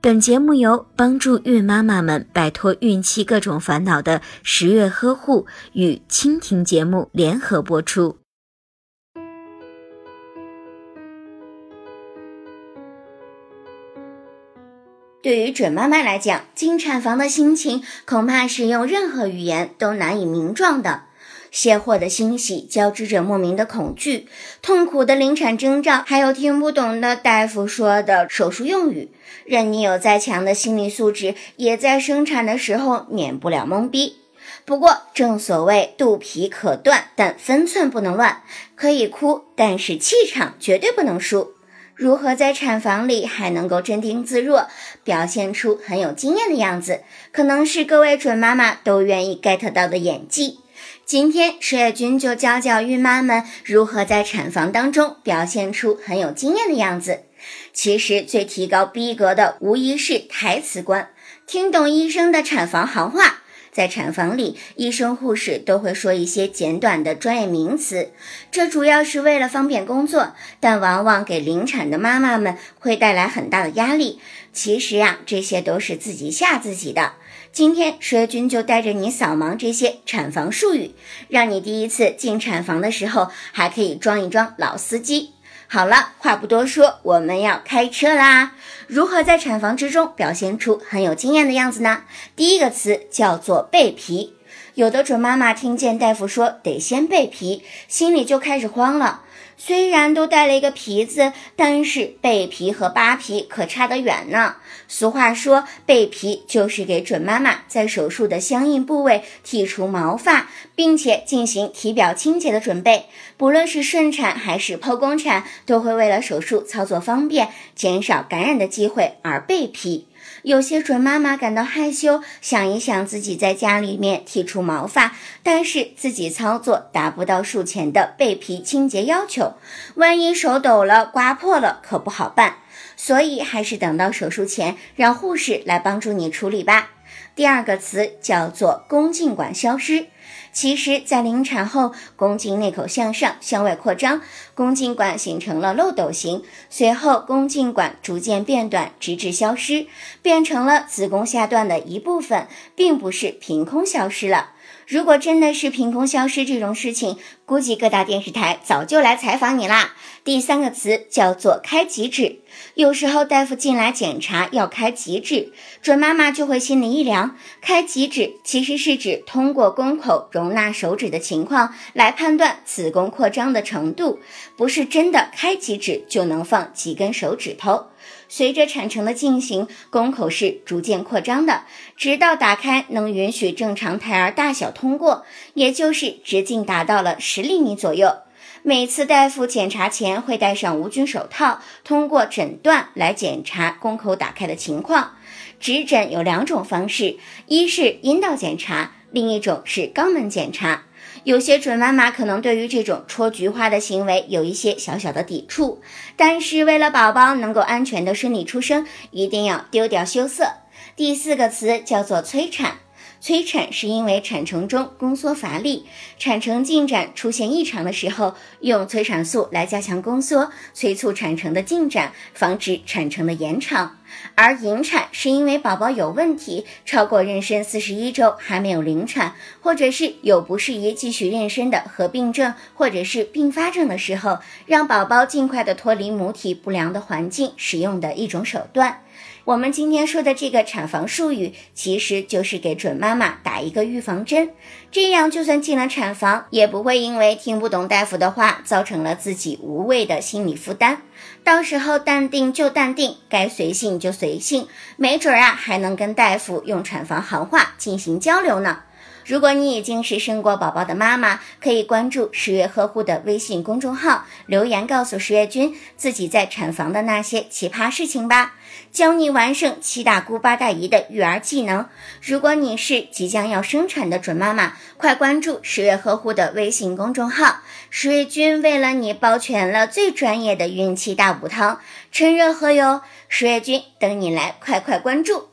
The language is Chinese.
本节目由帮助孕妈妈们摆脱孕期各种烦恼的十月呵护与蜻蜓节目联合播出。对于准妈妈来讲，进产房的心情恐怕是用任何语言都难以名状的。卸货的欣喜交织着莫名的恐惧，痛苦的临产征兆，还有听不懂的大夫说的手术用语。任你有再强的心理素质，也在生产的时候免不了懵逼。不过，正所谓肚皮可断，但分寸不能乱。可以哭，但是气场绝对不能输。如何在产房里还能够镇定自若，表现出很有经验的样子，可能是各位准妈妈都愿意 get 到的演技。今天十月君就教教孕妈们如何在产房当中表现出很有经验的样子。其实最提高逼格的无疑是台词官，听懂医生的产房行话。在产房里，医生护士都会说一些简短的专业名词，这主要是为了方便工作，但往往给临产的妈妈们会带来很大的压力。其实呀，这些都是自己吓自己的。今天蛇君就带着你扫盲这些产房术语，让你第一次进产房的时候还可以装一装老司机。好了，话不多说，我们要开车啦！如何在产房之中表现出很有经验的样子呢？第一个词叫做背皮。有的准妈妈听见大夫说得先备皮，心里就开始慌了。虽然都带了一个皮子，但是备皮和扒皮可差得远呢。俗话说，备皮就是给准妈妈在手术的相应部位剔除毛发，并且进行体表清洁的准备。不论是顺产还是剖宫产，都会为了手术操作方便，减少感染的机会而备皮。有些准妈妈感到害羞，想一想自己在家里面剃除毛发，但是自己操作达不到术前的背皮清洁要求，万一手抖了、刮破了，可不好办。所以还是等到手术前，让护士来帮助你处理吧。第二个词叫做宫颈管消失。其实，在临产后，宫颈内口向上，向外扩张，宫颈管形成了漏斗形，随后宫颈管逐渐变短，直至消失，变成了子宫下段的一部分，并不是凭空消失了。如果真的是凭空消失这种事情，估计各大电视台早就来采访你啦。第三个词叫做开极指，有时候大夫进来检查要开极指，准妈妈就会心里一凉。开极指其实是指通过宫口容纳手指的情况来判断子宫扩张的程度，不是真的开几指就能放几根手指头。随着产程的进行，宫口是逐渐扩张的，直到打开能允许正常胎儿大小通过，也就是直径达到了十厘米左右。每次大夫检查前会戴上无菌手套，通过诊断来检查宫口打开的情况。指诊有两种方式，一是阴道检查，另一种是肛门检查。有些准妈妈可能对于这种戳菊花的行为有一些小小的抵触，但是为了宝宝能够安全的顺利出生，一定要丢掉羞涩。第四个词叫做催产。催产是因为产程中宫缩乏力，产程进展出现异常的时候，用催产素来加强宫缩，催促产程的进展，防止产程的延长。而引产是因为宝宝有问题，超过妊娠四十一周还没有临产，或者是有不适宜继续妊娠的合并症或者是并发症的时候，让宝宝尽快的脱离母体不良的环境，使用的一种手段。我们今天说的这个产房术语，其实就是给准妈妈打一个预防针，这样就算进了产房，也不会因为听不懂大夫的话，造成了自己无谓的心理负担。到时候淡定就淡定，该随性就随性，没准啊还能跟大夫用产房行话进行交流呢。如果你已经是生过宝宝的妈妈，可以关注十月呵护的微信公众号，留言告诉十月君自己在产房的那些奇葩事情吧，教你完胜七大姑八大姨的育儿技能。如果你是即将要生产的准妈妈，快关注十月呵护的微信公众号，十月君为了你包全了最专业的孕期大补汤，趁热喝哟！十月君等你来，快快关注。